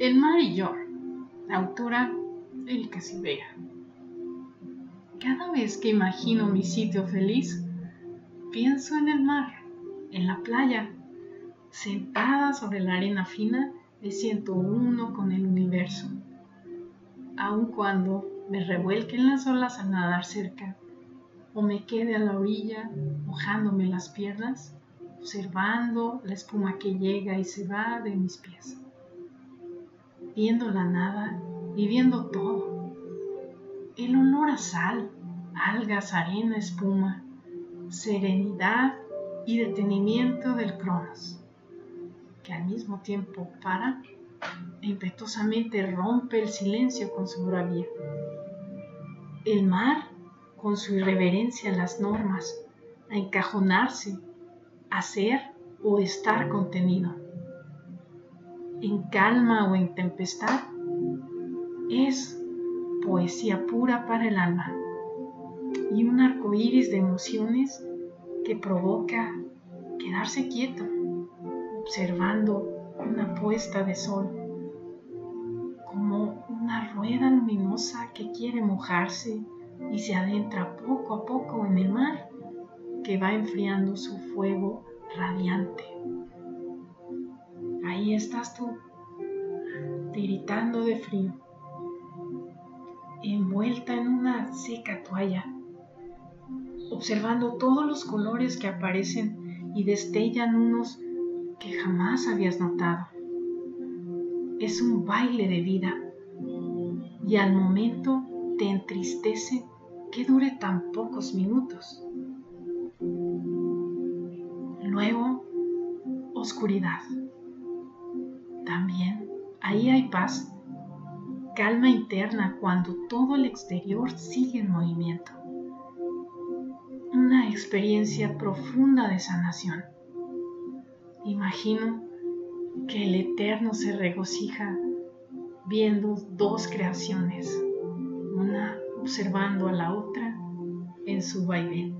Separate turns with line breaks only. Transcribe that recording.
El mar y yo, autora Erika Silvera. Cada vez que imagino mi sitio feliz, pienso en el mar, en la playa. Sentada sobre la arena fina, me siento uno con el universo. Aun cuando me revuelquen las olas al nadar cerca, o me quede a la orilla mojándome las piernas, observando la espuma que llega y se va de mis pies viendo la nada y viendo todo. El olor a sal, algas, arena, espuma, serenidad y detenimiento del Cronos, que al mismo tiempo para e impetuosamente rompe el silencio con su bravía. El mar, con su irreverencia a las normas, a encajonarse, a ser o estar contenido en calma o en tempestad, es poesía pura para el alma. Y un arco iris de emociones que provoca quedarse quieto, observando una puesta de sol, como una rueda luminosa que quiere mojarse y se adentra poco a poco en el mar que va enfriando su fuego radiante estás tú, tiritando de frío, envuelta en una seca toalla, observando todos los colores que aparecen y destellan unos que jamás habías notado. Es un baile de vida y al momento te entristece que dure tan pocos minutos. Luego, oscuridad. También ahí hay paz, calma interna cuando todo el exterior sigue en movimiento. Una experiencia profunda de sanación. Imagino que el Eterno se regocija viendo dos creaciones, una observando a la otra en su vaivén.